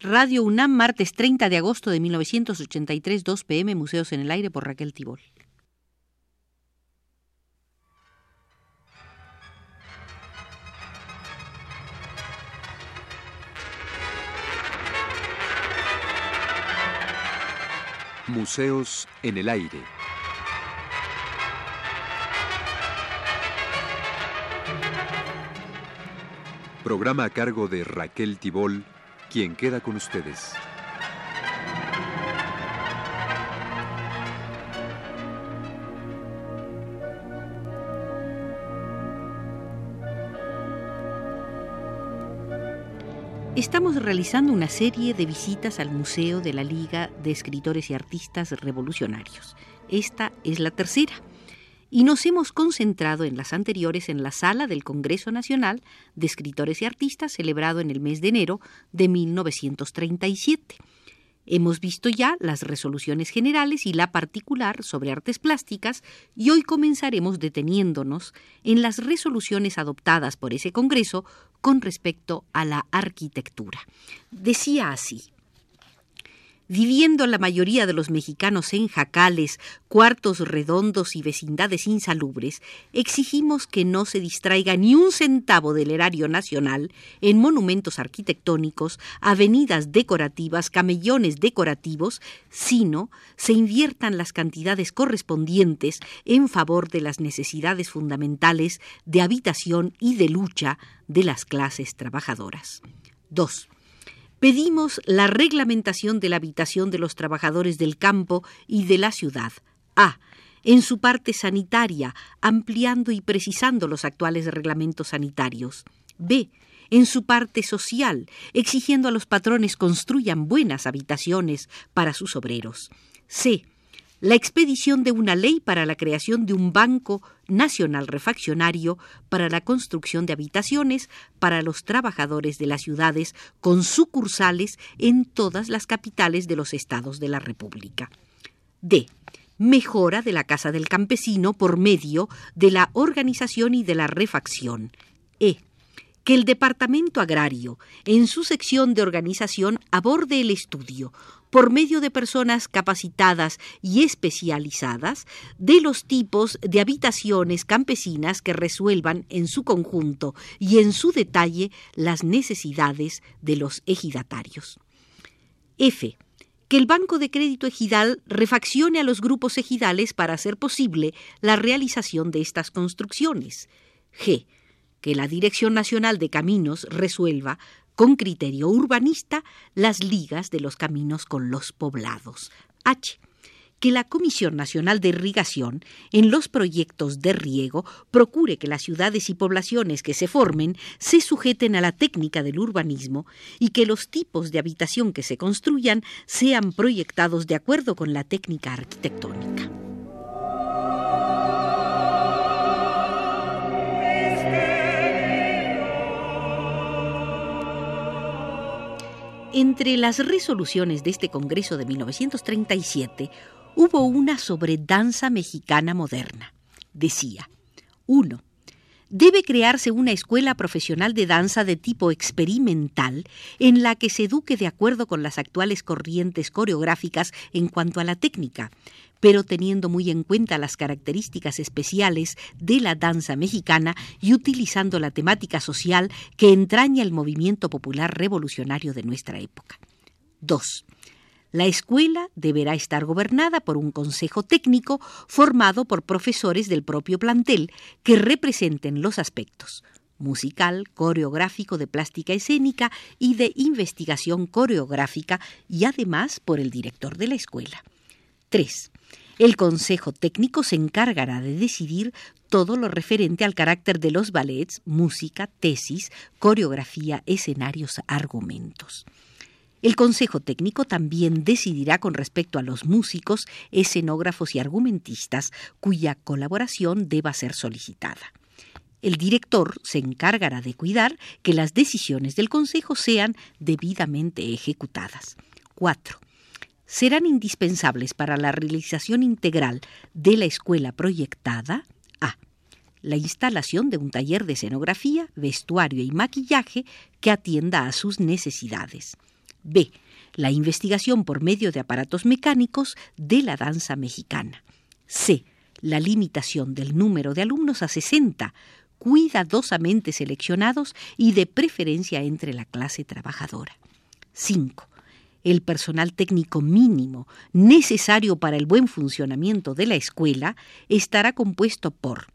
Radio UNAM, martes 30 de agosto de 1983, 2 pm, Museos en el Aire por Raquel Tibol. Museos en el Aire. Programa a cargo de Raquel Tibol, quien queda con ustedes. Estamos realizando una serie de visitas al Museo de la Liga de Escritores y Artistas Revolucionarios. Esta es la tercera y nos hemos concentrado en las anteriores en la sala del Congreso Nacional de Escritores y Artistas celebrado en el mes de enero de 1937. Hemos visto ya las resoluciones generales y la particular sobre artes plásticas y hoy comenzaremos deteniéndonos en las resoluciones adoptadas por ese Congreso con respecto a la arquitectura. Decía así. Viviendo la mayoría de los mexicanos en jacales, cuartos redondos y vecindades insalubres, exigimos que no se distraiga ni un centavo del erario nacional en monumentos arquitectónicos, avenidas decorativas, camellones decorativos, sino se inviertan las cantidades correspondientes en favor de las necesidades fundamentales de habitación y de lucha de las clases trabajadoras. 2 pedimos la reglamentación de la habitación de los trabajadores del campo y de la ciudad. A. En su parte sanitaria, ampliando y precisando los actuales reglamentos sanitarios. B. En su parte social, exigiendo a los patrones construyan buenas habitaciones para sus obreros. C la expedición de una ley para la creación de un Banco Nacional Refaccionario para la construcción de habitaciones para los trabajadores de las ciudades con sucursales en todas las capitales de los estados de la República. D. Mejora de la Casa del Campesino por medio de la organización y de la refacción. E que el Departamento Agrario, en su sección de organización, aborde el estudio, por medio de personas capacitadas y especializadas, de los tipos de habitaciones campesinas que resuelvan en su conjunto y en su detalle las necesidades de los ejidatarios. F que el Banco de Crédito Ejidal refaccione a los grupos ejidales para hacer posible la realización de estas construcciones. G que la Dirección Nacional de Caminos resuelva con criterio urbanista las ligas de los caminos con los poblados. H que la Comisión Nacional de Irrigación, en los proyectos de riego, procure que las ciudades y poblaciones que se formen se sujeten a la técnica del urbanismo y que los tipos de habitación que se construyan sean proyectados de acuerdo con la técnica arquitectónica. Entre las resoluciones de este Congreso de 1937 hubo una sobre danza mexicana moderna. Decía, 1. Debe crearse una escuela profesional de danza de tipo experimental en la que se eduque de acuerdo con las actuales corrientes coreográficas en cuanto a la técnica, pero teniendo muy en cuenta las características especiales de la danza mexicana y utilizando la temática social que entraña el movimiento popular revolucionario de nuestra época. 2. La escuela deberá estar gobernada por un consejo técnico formado por profesores del propio plantel que representen los aspectos musical, coreográfico, de plástica escénica y de investigación coreográfica y además por el director de la escuela. 3. El Consejo Técnico se encargará de decidir todo lo referente al carácter de los ballets, música, tesis, coreografía, escenarios, argumentos. El Consejo Técnico también decidirá con respecto a los músicos, escenógrafos y argumentistas cuya colaboración deba ser solicitada. El director se encargará de cuidar que las decisiones del Consejo sean debidamente ejecutadas. 4 serán indispensables para la realización integral de la escuela proyectada a la instalación de un taller de escenografía, vestuario y maquillaje que atienda a sus necesidades. B. La investigación por medio de aparatos mecánicos de la danza mexicana. C. La limitación del número de alumnos a 60, cuidadosamente seleccionados y de preferencia entre la clase trabajadora. 5. El personal técnico mínimo necesario para el buen funcionamiento de la escuela estará compuesto por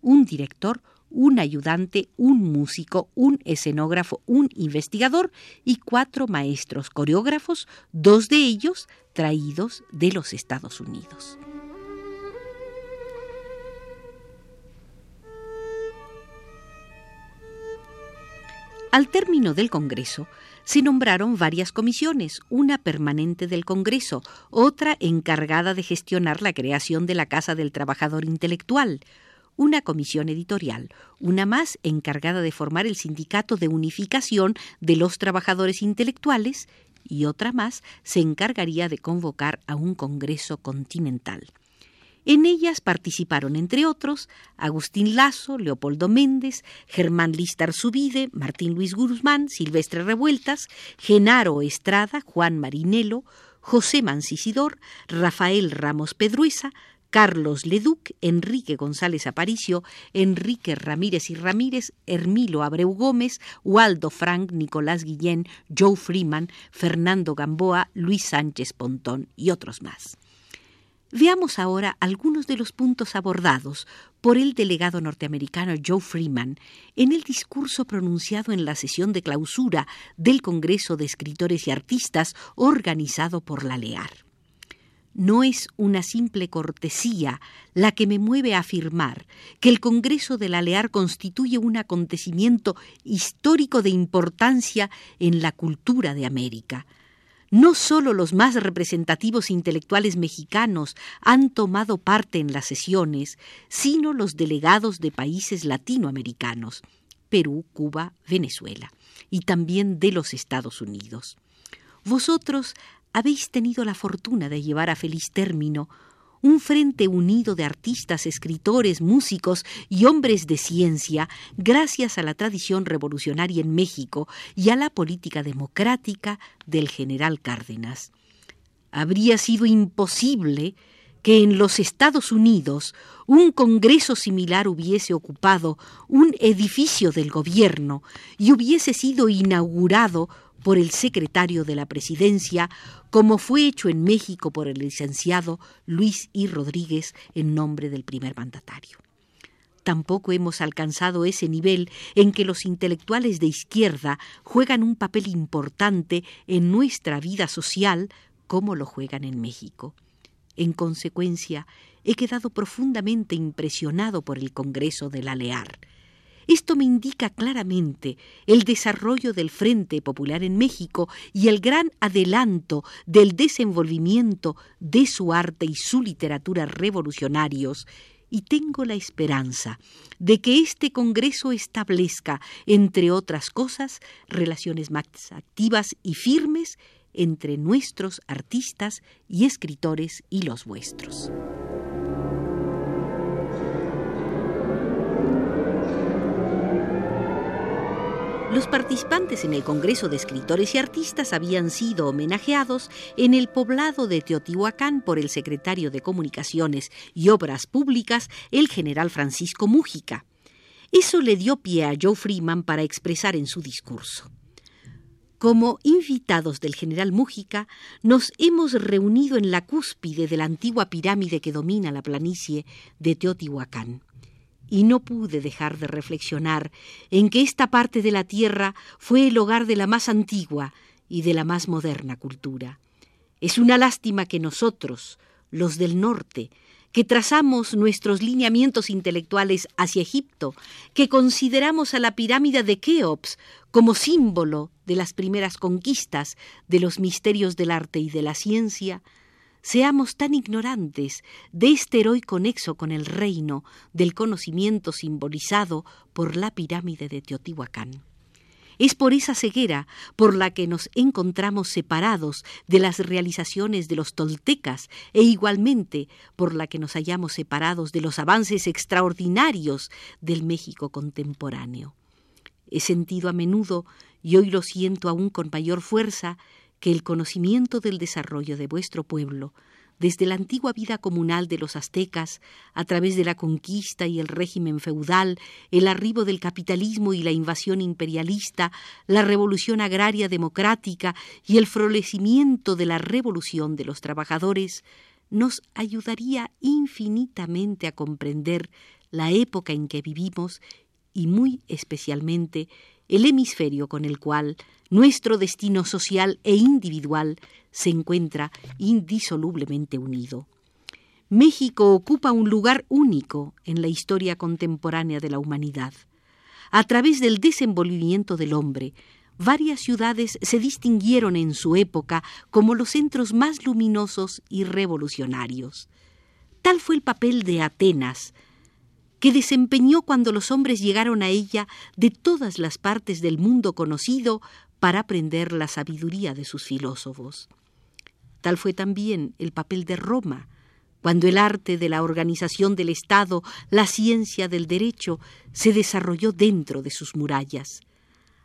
un director, un ayudante, un músico, un escenógrafo, un investigador y cuatro maestros coreógrafos, dos de ellos traídos de los Estados Unidos. Al término del Congreso, se nombraron varias comisiones, una permanente del Congreso, otra encargada de gestionar la creación de la Casa del Trabajador Intelectual, una comisión editorial, una más encargada de formar el Sindicato de Unificación de los Trabajadores Intelectuales y otra más se encargaría de convocar a un Congreso Continental. En ellas participaron, entre otros, Agustín Lazo, Leopoldo Méndez, Germán Listar Subide, Martín Luis Guzmán, Silvestre Revueltas, Genaro Estrada, Juan Marinelo, José Mancisidor, Rafael Ramos Pedruesa, Carlos Leduc, Enrique González Aparicio, Enrique Ramírez y Ramírez, Hermilo Abreu Gómez, Waldo Frank, Nicolás Guillén, Joe Freeman, Fernando Gamboa, Luis Sánchez Pontón y otros más. Veamos ahora algunos de los puntos abordados por el delegado norteamericano Joe Freeman en el discurso pronunciado en la sesión de clausura del Congreso de Escritores y Artistas organizado por la LEAR. No es una simple cortesía la que me mueve a afirmar que el Congreso de la LEAR constituye un acontecimiento histórico de importancia en la cultura de América no solo los más representativos intelectuales mexicanos han tomado parte en las sesiones, sino los delegados de países latinoamericanos, Perú, Cuba, Venezuela, y también de los Estados Unidos. Vosotros habéis tenido la fortuna de llevar a feliz término un frente unido de artistas, escritores, músicos y hombres de ciencia, gracias a la tradición revolucionaria en México y a la política democrática del general Cárdenas. Habría sido imposible que en los Estados Unidos un Congreso similar hubiese ocupado un edificio del gobierno y hubiese sido inaugurado por el secretario de la Presidencia, como fue hecho en México por el licenciado Luis I. Rodríguez en nombre del primer mandatario. Tampoco hemos alcanzado ese nivel en que los intelectuales de izquierda juegan un papel importante en nuestra vida social como lo juegan en México. En consecuencia, he quedado profundamente impresionado por el Congreso de la LEAR esto me indica claramente el desarrollo del Frente Popular en México y el gran adelanto del desenvolvimiento de su arte y su literatura revolucionarios, y tengo la esperanza de que este Congreso establezca, entre otras cosas, relaciones más activas y firmes entre nuestros artistas y escritores y los vuestros. Los participantes en el Congreso de Escritores y Artistas habían sido homenajeados en el poblado de Teotihuacán por el secretario de Comunicaciones y Obras Públicas, el general Francisco Mújica. Eso le dio pie a Joe Freeman para expresar en su discurso. Como invitados del general Mújica, nos hemos reunido en la cúspide de la antigua pirámide que domina la planicie de Teotihuacán y no pude dejar de reflexionar en que esta parte de la tierra fue el hogar de la más antigua y de la más moderna cultura. Es una lástima que nosotros, los del norte, que trazamos nuestros lineamientos intelectuales hacia Egipto, que consideramos a la pirámide de Keops como símbolo de las primeras conquistas de los misterios del arte y de la ciencia, seamos tan ignorantes de este heroico nexo con el reino del conocimiento simbolizado por la pirámide de Teotihuacán. Es por esa ceguera por la que nos encontramos separados de las realizaciones de los toltecas e igualmente por la que nos hallamos separados de los avances extraordinarios del México contemporáneo. He sentido a menudo, y hoy lo siento aún con mayor fuerza, que el conocimiento del desarrollo de vuestro pueblo desde la antigua vida comunal de los aztecas, a través de la conquista y el régimen feudal, el arribo del capitalismo y la invasión imperialista, la revolución agraria democrática y el florecimiento de la revolución de los trabajadores, nos ayudaría infinitamente a comprender la época en que vivimos y muy especialmente el hemisferio con el cual nuestro destino social e individual se encuentra indisolublemente unido. México ocupa un lugar único en la historia contemporánea de la humanidad. A través del desenvolvimiento del hombre, varias ciudades se distinguieron en su época como los centros más luminosos y revolucionarios. Tal fue el papel de Atenas, que desempeñó cuando los hombres llegaron a ella de todas las partes del mundo conocido para aprender la sabiduría de sus filósofos. Tal fue también el papel de Roma, cuando el arte de la organización del Estado, la ciencia del derecho, se desarrolló dentro de sus murallas.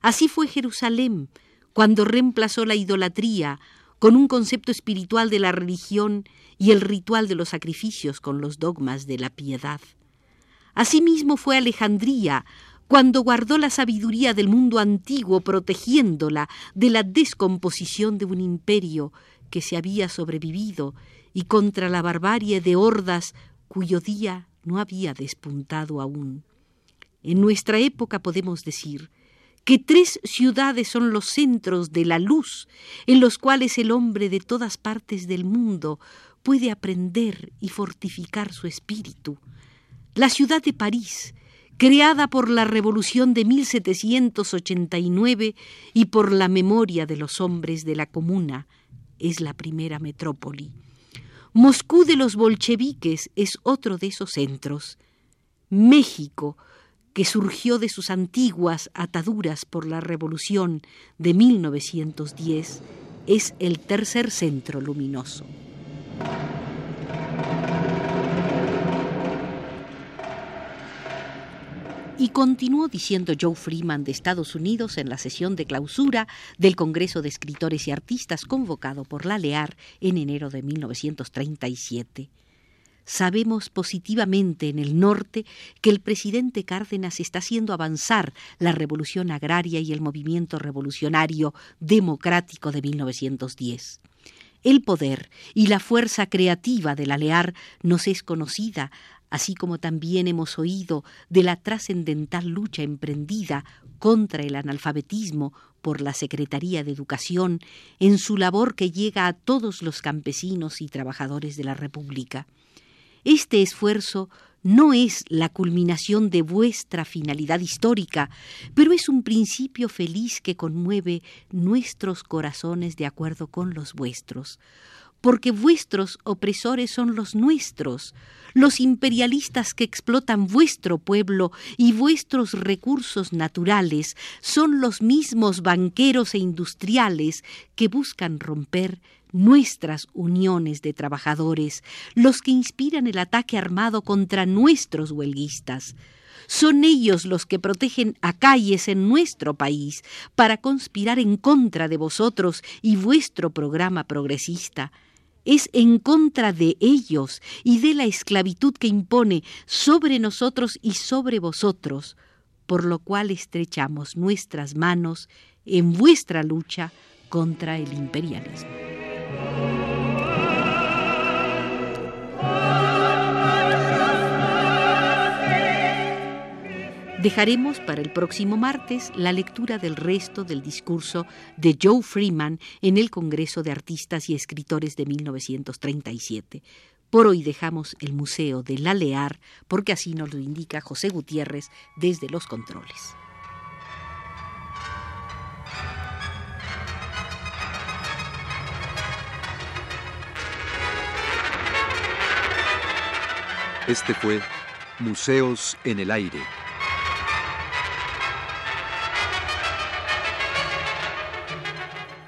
Así fue Jerusalén, cuando reemplazó la idolatría con un concepto espiritual de la religión y el ritual de los sacrificios con los dogmas de la piedad. Asimismo fue Alejandría, cuando guardó la sabiduría del mundo antiguo protegiéndola de la descomposición de un imperio que se había sobrevivido y contra la barbarie de hordas cuyo día no había despuntado aún. En nuestra época podemos decir que tres ciudades son los centros de la luz en los cuales el hombre de todas partes del mundo puede aprender y fortificar su espíritu. La ciudad de París, creada por la Revolución de 1789 y por la memoria de los hombres de la Comuna, es la primera metrópoli. Moscú de los bolcheviques es otro de esos centros. México, que surgió de sus antiguas ataduras por la Revolución de 1910, es el tercer centro luminoso. Y continuó diciendo Joe Freeman de Estados Unidos en la sesión de clausura del Congreso de Escritores y Artistas convocado por la LEAR en enero de 1937. Sabemos positivamente en el norte que el presidente Cárdenas está haciendo avanzar la revolución agraria y el movimiento revolucionario democrático de 1910. El poder y la fuerza creativa de la LEAR nos es conocida así como también hemos oído de la trascendental lucha emprendida contra el analfabetismo por la Secretaría de Educación en su labor que llega a todos los campesinos y trabajadores de la República. Este esfuerzo no es la culminación de vuestra finalidad histórica, pero es un principio feliz que conmueve nuestros corazones de acuerdo con los vuestros porque vuestros opresores son los nuestros, los imperialistas que explotan vuestro pueblo y vuestros recursos naturales son los mismos banqueros e industriales que buscan romper nuestras uniones de trabajadores, los que inspiran el ataque armado contra nuestros huelguistas. Son ellos los que protegen a calles en nuestro país para conspirar en contra de vosotros y vuestro programa progresista es en contra de ellos y de la esclavitud que impone sobre nosotros y sobre vosotros, por lo cual estrechamos nuestras manos en vuestra lucha contra el imperialismo. Dejaremos para el próximo martes la lectura del resto del discurso de Joe Freeman en el Congreso de Artistas y Escritores de 1937. Por hoy dejamos el Museo de la Lear porque así nos lo indica José Gutiérrez desde los controles. Este fue Museos en el Aire.